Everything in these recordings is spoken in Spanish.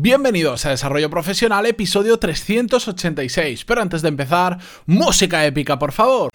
Bienvenidos a Desarrollo Profesional, episodio 386. Pero antes de empezar, música épica, por favor.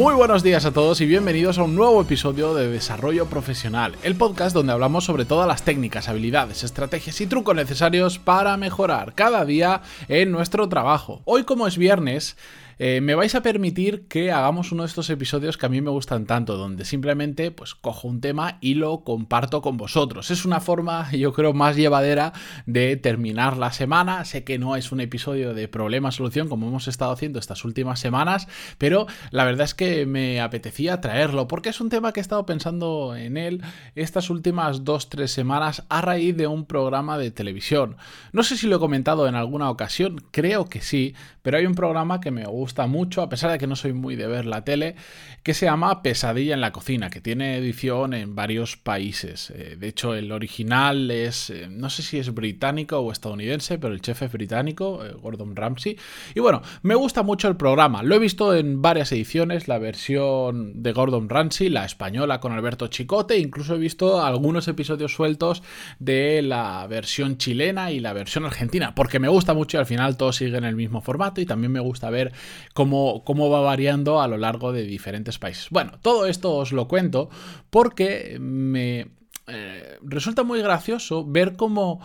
Muy buenos días a todos y bienvenidos a un nuevo episodio de Desarrollo Profesional, el podcast donde hablamos sobre todas las técnicas, habilidades, estrategias y trucos necesarios para mejorar cada día en nuestro trabajo. Hoy como es viernes, eh, me vais a permitir que hagamos uno de estos episodios que a mí me gustan tanto, donde simplemente pues cojo un tema y lo comparto con vosotros. Es una forma, yo creo, más llevadera de terminar la semana. Sé que no es un episodio de problema-solución como hemos estado haciendo estas últimas semanas, pero la verdad es que me apetecía traerlo porque es un tema que he estado pensando en él estas últimas dos, tres semanas a raíz de un programa de televisión. No sé si lo he comentado en alguna ocasión, creo que sí, pero hay un programa que me gusta mucho, a pesar de que no soy muy de ver la tele, que se llama Pesadilla en la cocina, que tiene edición en varios países. Eh, de hecho, el original es, eh, no sé si es británico o estadounidense, pero el chef es británico, eh, Gordon Ramsay. Y bueno, me gusta mucho el programa. Lo he visto en varias ediciones, la versión de Gordon Ramsay, la española con Alberto Chicote, incluso he visto algunos episodios sueltos de la versión chilena y la versión argentina, porque me gusta mucho y al final todos siguen el mismo formato y también me gusta ver cómo, va variando a lo largo de diferentes países. Bueno, todo esto os lo cuento porque me eh, resulta muy gracioso ver cómo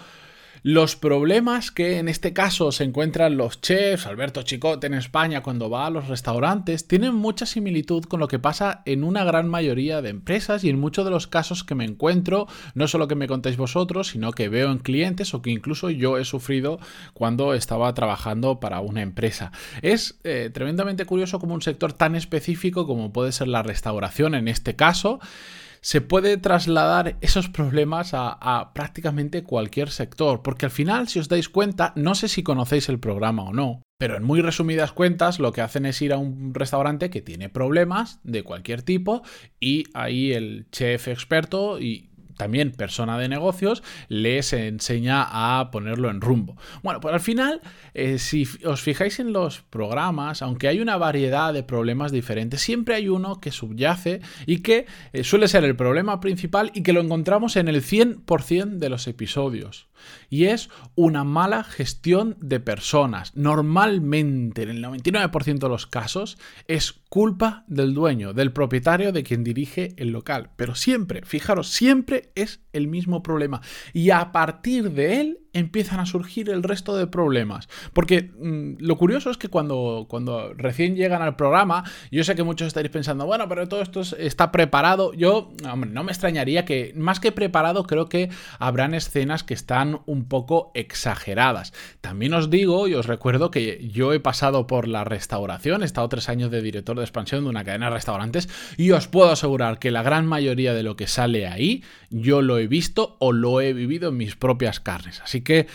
los problemas que en este caso se encuentran los chefs, Alberto Chicote en España cuando va a los restaurantes, tienen mucha similitud con lo que pasa en una gran mayoría de empresas y en muchos de los casos que me encuentro, no solo que me contéis vosotros, sino que veo en clientes o que incluso yo he sufrido cuando estaba trabajando para una empresa. Es eh, tremendamente curioso como un sector tan específico como puede ser la restauración en este caso, se puede trasladar esos problemas a, prácticamente cualquier sector, porque al final, si os dais cuenta, no sé si conocéis el programa o no, pero en muy resumidas cuentas lo que hacen es ir a un restaurante que tiene problemas de cualquier tipo y ahí el chef experto y también persona de negocios, les enseña a ponerlo en rumbo. Bueno, pues al final, eh, si os fijáis en los programas, aunque hay una variedad de problemas diferentes, siempre hay uno que subyace y que eh, suele ser el problema principal y que lo encontramos en el 100% de los episodios y es una mala gestión de personas. Normalmente, en el 99% de los casos, es culpa del dueño, del propietario, de quien dirige el local. Pero siempre, fijaros, siempre es el mismo problema. Y a partir de él empiezan a surgir el resto de problemas. Porque mm, lo curioso es que cuando, cuando recién llegan al programa, yo sé que muchos estaréis pensando, bueno, pero todo esto está preparado. Yo, hombre, no me extrañaría que, más que preparado, creo que habrán escenas que están un poco exageradas. También os digo y os recuerdo que yo he pasado por la restauración, he estado tres años de director de expansión de una cadena de restaurantes y os puedo asegurar que la gran mayoría de lo que sale ahí, yo lo he visto o lo he vivido en mis propias carnes. Así que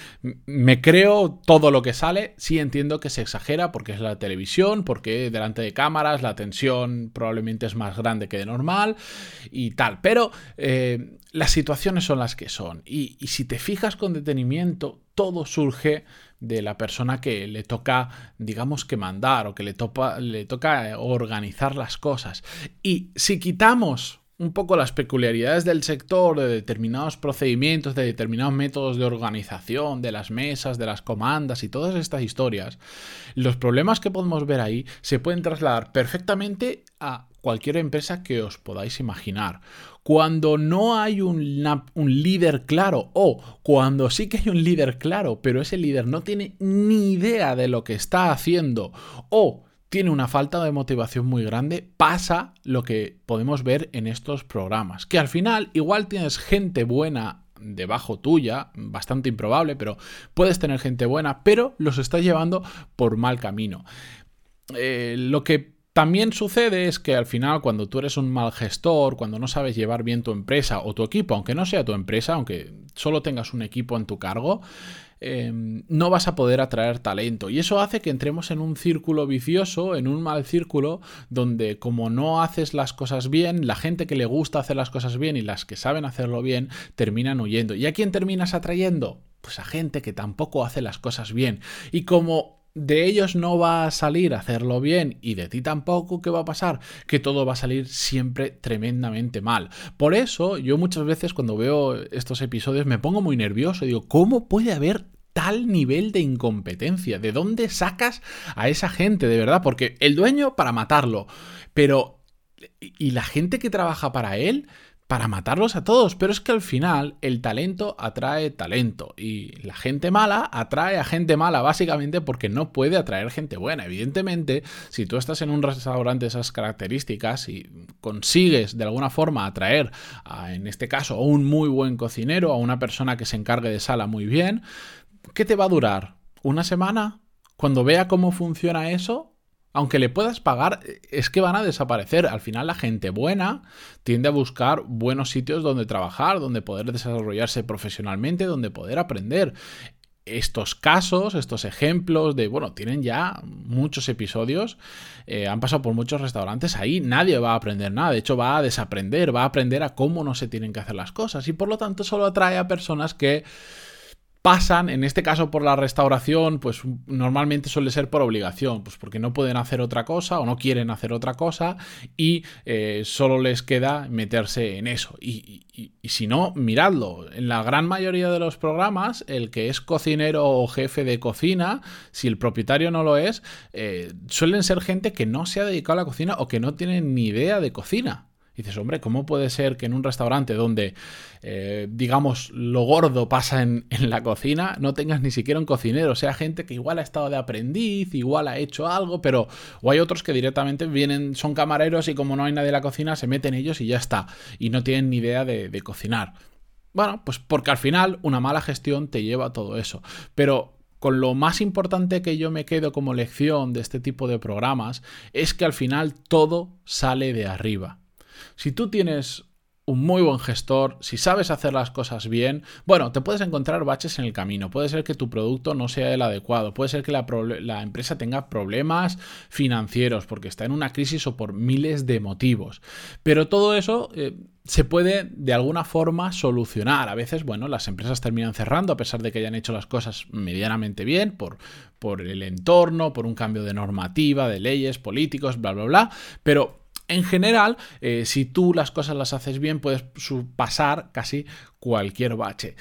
me creo todo lo que sale. Sí entiendo que se exagera porque es la televisión, porque delante de cámaras la tensión probablemente es más grande que de normal y tal. Pero eh, las situaciones son las que son. Y, si te fijas con detenimiento, todo surge de la persona que le toca, digamos que mandar o que le toca organizar las cosas. Y si quitamos un poco las peculiaridades del sector, de determinados procedimientos, de determinados métodos de organización, de las mesas, de las comandas y todas estas historias, los problemas que podemos ver ahí se pueden trasladar perfectamente a cualquier empresa que os podáis imaginar. Cuando no hay un, líder claro o cuando sí que hay un líder claro, pero ese líder no tiene ni idea de lo que está haciendo o tiene una falta de motivación muy grande, pasa lo que podemos ver en estos programas. Que al final igual tienes gente buena debajo tuya, bastante improbable, pero puedes tener gente buena, pero los estás llevando por mal camino. Eh, lo que también sucede es que al final cuando tú eres un mal gestor, cuando no sabes llevar bien tu empresa o tu equipo, aunque no sea tu empresa, aunque solo tengas un equipo en tu cargo, Em, no vas a poder atraer talento. Y eso hace que entremos en un círculo vicioso, en un mal círculo, donde como no haces las cosas bien, la gente que le gusta hacer las cosas bien y las que saben hacerlo bien, terminan huyendo. ¿Y a quién terminas atrayendo? Pues a gente que tampoco hace las cosas bien. Y como de ellos no va a salir hacerlo bien y de ti tampoco, ¿qué va a pasar? Que todo va a salir siempre tremendamente mal. Por eso yo muchas veces cuando veo estos episodios me pongo muy nervioso y digo, ¿cómo puede haber tal nivel de incompetencia? ¿De dónde sacas a esa gente de verdad? Porque el dueño para matarlo, pero... ¿Y la gente que trabaja para él? Para matarlos a todos, pero es que al final el talento atrae talento y la gente mala atrae a gente mala básicamente porque no puede atraer gente buena. Evidentemente, si tú estás en un restaurante de esas características y consigues de alguna forma atraer, a, en este caso, a un muy buen cocinero, a una persona que se encargue de sala muy bien, ¿qué te va a durar? ¿Una semana? Cuando vea cómo funciona eso, aunque le puedas pagar, es que van a desaparecer. Al final la gente buena tiende a buscar buenos sitios donde trabajar, donde poder desarrollarse profesionalmente, donde poder aprender. Estos casos, estos ejemplos de, bueno, tienen ya muchos episodios, eh, han pasado por muchos restaurantes, ahí nadie va a aprender nada, de hecho va a desaprender, va a aprender a cómo no se tienen que hacer las cosas y por lo tanto solo atrae a personas que pasan, en este caso por la restauración, pues normalmente suele ser por obligación, pues porque no pueden hacer otra cosa o no quieren hacer otra cosa y eh, solo les queda meterse en eso. Y, si no, miradlo, en la gran mayoría de los programas, el que es cocinero o jefe de cocina, si el propietario no lo es, eh, suelen ser gente que no se ha dedicado a la cocina o que no tienen ni idea de cocina dices, hombre, ¿cómo puede ser que en un restaurante donde, eh, digamos, lo gordo pasa en, la cocina, no tengas ni siquiera un cocinero? Sea, gente que igual ha estado de aprendiz, igual ha hecho algo, pero... O hay otros que directamente vienen, son camareros y como no hay nadie en la cocina, se meten ellos y ya está. Y no tienen ni idea de, de cocinar. Bueno, pues porque al final una mala gestión te lleva a todo eso. Pero con lo más importante que yo me quedo como lección de este tipo de programas es que al final todo sale de arriba. Si tú tienes un muy buen gestor, si sabes hacer las cosas bien, bueno, te puedes encontrar baches en el camino. Puede ser que tu producto no sea el adecuado, puede ser que la, empresa tenga problemas financieros porque está en una crisis o por miles de motivos. Pero todo eso eh, se puede de alguna forma solucionar. A veces, bueno, las empresas terminan cerrando a pesar de que hayan hecho las cosas medianamente bien por, por el entorno, por un cambio de normativa, de leyes, políticos, bla, bla, bla. Pero en general, eh, si tú las cosas las haces bien, puedes pasar casi cualquier bache.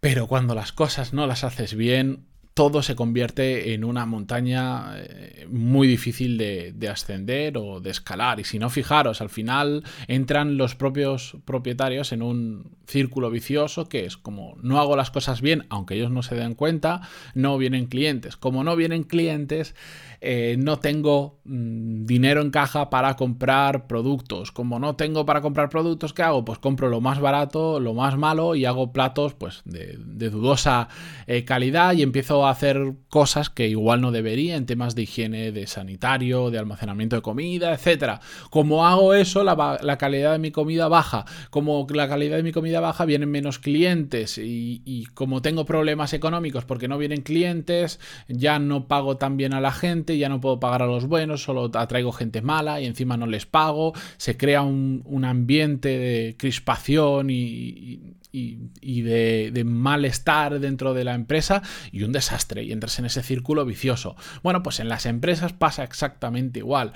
Pero cuando las cosas no las haces bien, todo se convierte en una montaña eh, muy difícil de, ascender o de escalar. Y si no, fijaros, al final entran los propios propietarios en un círculo vicioso que es como no hago las cosas bien, aunque ellos no se den cuenta, no vienen clientes. Como no vienen clientes, eh, no tengo mm, dinero en caja para comprar productos. Como no tengo para comprar productos, ¿qué hago? Pues compro lo más barato, lo más malo y hago platos pues, de, dudosa eh, calidad y empiezo hacer cosas que igual no debería en temas de higiene, de sanitario, de almacenamiento de comida, etcétera. Como hago eso, la, calidad de mi comida baja. Como la calidad de mi comida baja, vienen menos clientes. Y, como tengo problemas económicos porque no vienen clientes, ya no pago tan bien a la gente, ya no puedo pagar a los buenos, solo atraigo gente mala y encima no les pago. Se crea un, ambiente de crispación y y, de, malestar dentro de la empresa y un desastre y entras en ese círculo vicioso. Bueno, pues en las empresas pasa exactamente igual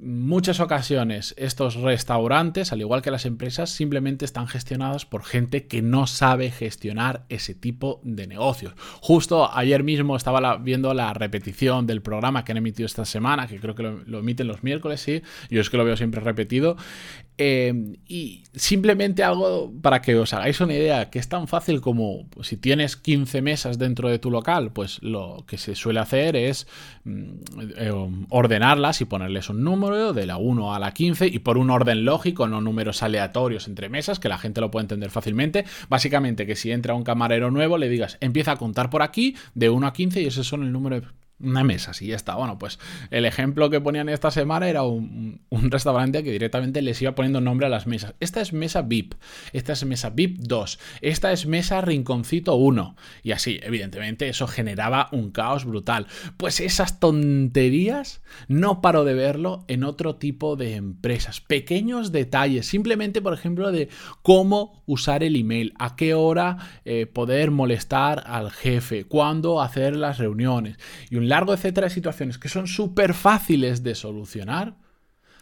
muchas ocasiones estos restaurantes, al igual que las empresas, simplemente están gestionados por gente que no sabe gestionar ese tipo de negocios. Justo ayer mismo estaba viendo la repetición del programa que han emitido esta semana, que creo que lo, emiten los miércoles, sí, yo es que lo veo siempre repetido. Eh, y simplemente algo para que os hagáis una idea, que es tan fácil como si tienes 15 mesas dentro de tu local, pues lo que se suele hacer es mm, eh, ordenarlas y ponerles un número de la 1 a la 15 y por un orden lógico, no números aleatorios entre mesas, que la gente lo puede entender fácilmente. Básicamente que si entra un camarero nuevo le digas empieza a contar por aquí de 1 a 15 y ese son el número de una mesa, sí, ya está. Bueno, pues el ejemplo que ponían esta semana era un, restaurante que directamente les iba poniendo nombre a las mesas. Esta es mesa VIP, esta es mesa VIP 2, esta es mesa rinconcito 1. Y así, evidentemente, eso generaba un caos brutal. Pues esas tonterías no paro de verlo en otro tipo de empresas. Pequeños detalles, simplemente, por ejemplo, de cómo usar el email, a qué hora eh, poder molestar al jefe, cuándo hacer las reuniones. Y un largo etcétera de situaciones que son súper fáciles de solucionar,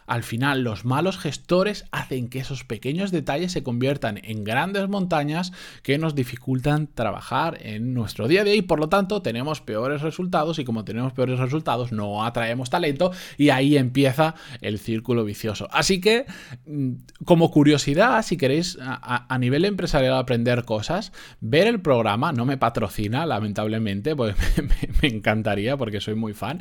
al final los malos gestores hacen que esos pequeños detalles se conviertan en grandes montañas que nos dificultan trabajar en nuestro día a día y por lo tanto tenemos peores resultados y como tenemos peores resultados no atraemos talento y ahí empieza el círculo vicioso. Así que mm, como curiosidad, si queréis a, nivel empresarial aprender cosas, ver el programa, no me patrocina lamentablemente, pues me, encantaría porque soy muy fan,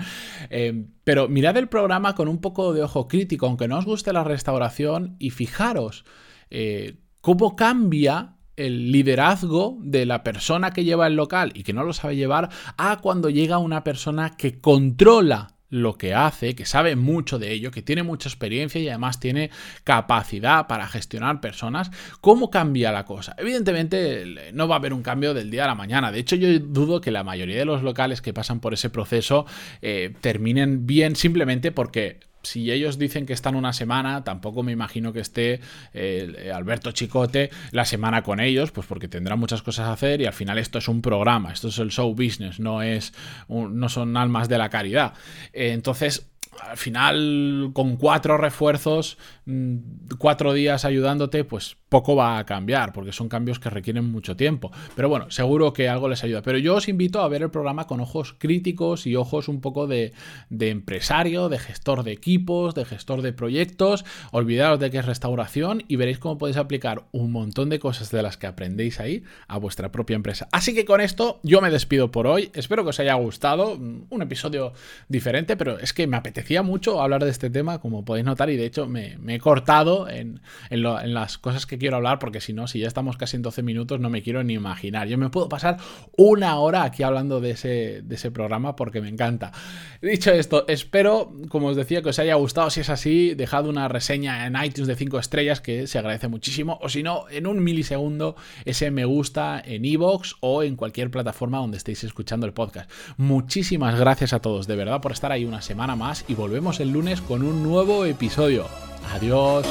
eh, pero mirad el programa con un poco de ojo crítico aunque no os guste la restauración, y fijaros eh, cómo cambia el liderazgo de la persona que lleva el local y que no lo sabe llevar a cuando llega una persona que controla lo que hace, que sabe mucho de ello, que tiene mucha experiencia y además tiene capacidad para gestionar personas, ¿cómo cambia la cosa? Evidentemente no va a haber un cambio del día a la mañana. De hecho, yo dudo que la mayoría de los locales que pasan por ese proceso eh, terminen bien simplemente porque si ellos dicen que están una semana, tampoco me imagino que esté eh, Alberto Chicote la semana con ellos, pues porque tendrá muchas cosas a hacer y al final esto es un programa, esto es el show business, no es no son almas de la caridad. Eh, entonces, al final, con cuatro refuerzos, mm, cuatro días ayudándote, pues poco va a cambiar, porque son cambios que requieren mucho tiempo. Pero bueno, seguro que algo les ayuda. Pero yo os invito a ver el programa con ojos críticos y ojos un poco de, empresario, de gestor de equipos, de gestor de proyectos. Olvidaros de que es restauración y veréis cómo podéis aplicar un montón de cosas de las que aprendéis ahí a vuestra propia empresa. Así que con esto yo me despido por hoy. Espero que os haya gustado. Un episodio diferente, pero es que me apetecía mucho hablar de este tema, como podéis notar, y de hecho me, he cortado en, en las cosas quiero hablar, porque si no, si ya estamos casi en 12 minutos, no me quiero ni imaginar. Yo me puedo pasar una hora aquí hablando de ese, de ese programa porque me encanta. Dicho esto, espero, como os decía, que os haya gustado. Si es así, dejad una reseña en iTunes de 5 estrellas, que se agradece muchísimo. O si no, en un milisegundo, ese me gusta en iVoox o en cualquier plataforma donde estéis escuchando el podcast. Muchísimas gracias a todos, de verdad, por estar ahí una semana más y volvemos el lunes con un nuevo episodio. Adiós.